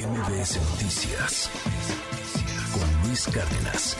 MBS Noticias con Luis Cárdenas.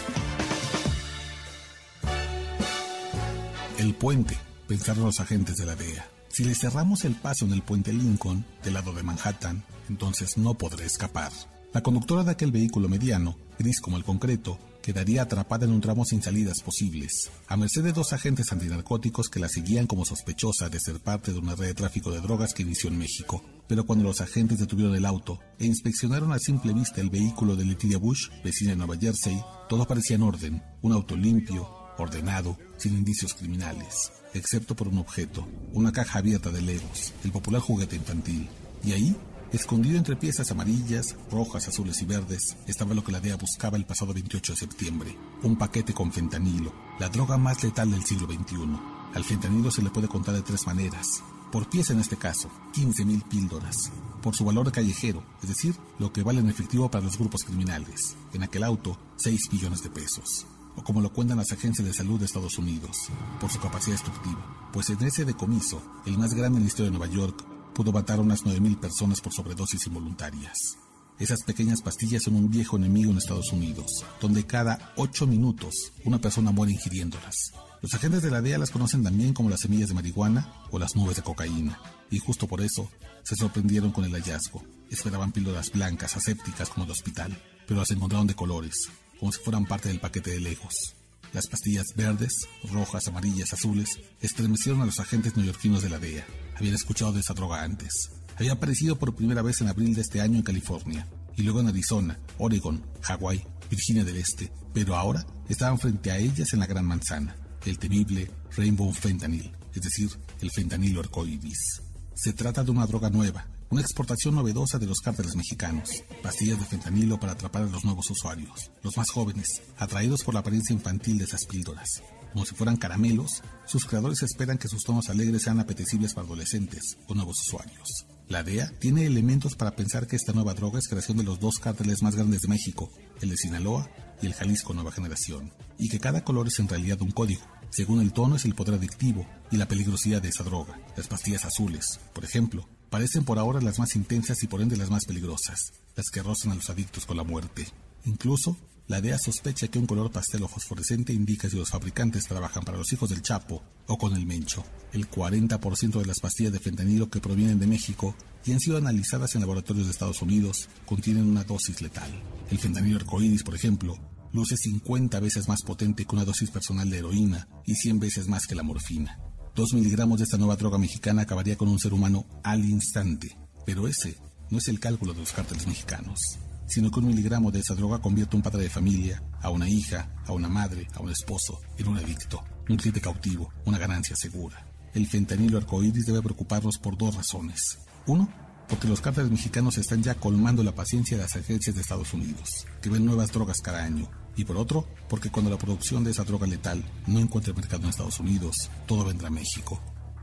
El puente, pensaron los agentes de la DEA. Si le cerramos el paso en el puente Lincoln, del lado de Manhattan, entonces no podré escapar. La conductora de aquel vehículo mediano, gris como el concreto, quedaría atrapada en un tramo sin salidas posibles, a merced de dos agentes antinarcóticos que la seguían como sospechosa de ser parte de una red de tráfico de drogas que inició en México. Pero cuando los agentes detuvieron el auto e inspeccionaron a simple vista el vehículo de Letitia Bush, vecina de Nueva Jersey, todo parecía en orden, un auto limpio, ordenado, sin indicios criminales, excepto por un objeto, una caja abierta de Legos, el popular juguete infantil. Y ahí Escondido entre piezas amarillas, rojas, azules y verdes, estaba lo que la DEA buscaba el pasado 28 de septiembre, un paquete con fentanilo, la droga más letal del siglo XXI. Al fentanilo se le puede contar de tres maneras. Por pieza en este caso, 15.000 píldoras. Por su valor callejero, es decir, lo que vale en efectivo para los grupos criminales. En aquel auto, 6 millones de pesos o como lo cuentan las agencias de salud de Estados Unidos, por su capacidad destructiva, pues en ese decomiso, el más grande en la historia de Nueva York, pudo matar a unas 9.000 personas por sobredosis involuntarias. Esas pequeñas pastillas son un viejo enemigo en Estados Unidos, donde cada 8 minutos una persona muere ingiriéndolas. Los agentes de la DEA las conocen también como las semillas de marihuana o las nubes de cocaína, y justo por eso se sorprendieron con el hallazgo. Esperaban píldoras blancas, asépticas como de hospital, pero las encontraron de colores, como si fueran parte del paquete de Legos. Las pastillas verdes, rojas, amarillas, azules estremecieron a los agentes neoyorquinos de la DEA. Habían escuchado de esa droga antes. Había aparecido por primera vez en abril de este año en California, y luego en Arizona, Oregon, Hawái, Virginia del Este, pero ahora estaban frente a ellas en la Gran Manzana, el temible Rainbow Fentanyl, es decir, el fentanilo arcoíris. Se trata de una droga nueva, una exportación novedosa de los cárteles mexicanos, pastillas de fentanilo para atrapar a los nuevos usuarios, los más jóvenes, atraídos por la apariencia infantil de esas píldoras. Como si fueran caramelos, sus creadores esperan que sus tonos alegres sean apetecibles para adolescentes o nuevos usuarios. La DEA tiene elementos para pensar que esta nueva droga es creación de los dos cárteles más grandes de México, el de Sinaloa y el Jalisco Nueva Generación, y que cada color es en realidad un código. Según el tono es el poder adictivo y la peligrosidad de esa droga. Las pastillas azules, por ejemplo, parecen por ahora las más intensas y por ende las más peligrosas, las que rozan a los adictos con la muerte. Incluso, la DEA sospecha que un color pastel o fosforescente indica si los fabricantes trabajan para los hijos del Chapo o con el Mencho. El 40% de las pastillas de fentanilo que provienen de México y han sido analizadas en laboratorios de Estados Unidos contienen una dosis letal. El fentanilo arcoíris, por ejemplo, luce 50 veces más potente que una dosis personal de heroína y 100 veces más que la morfina. Dos miligramos de esta nueva droga mexicana acabaría con un ser humano al instante. Pero ese no es el cálculo de los cárteles mexicanos, sino que un miligramo de esa droga convierte a un padre de familia, a una hija, a una madre, a un esposo, en un adicto, un cliente cautivo, una ganancia segura. El fentanilo arcoíris debe preocuparnos por dos razones. Uno, porque los cárteles mexicanos están ya colmando la paciencia de las agencias de Estados Unidos, que ven nuevas drogas cada año, y por otro, porque cuando la producción de esa droga letal no encuentre mercado en Estados Unidos, todo vendrá a México.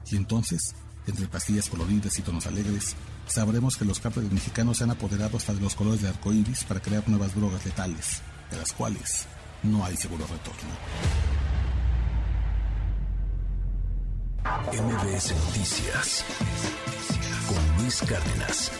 Y entonces, entre pastillas coloridas y tonos alegres, sabremos que los cárteles mexicanos se han apoderado hasta de los colores de arcoíris para crear nuevas drogas letales, de las cuales no hay seguro retorno. MBS Noticias con Luis Cárdenas.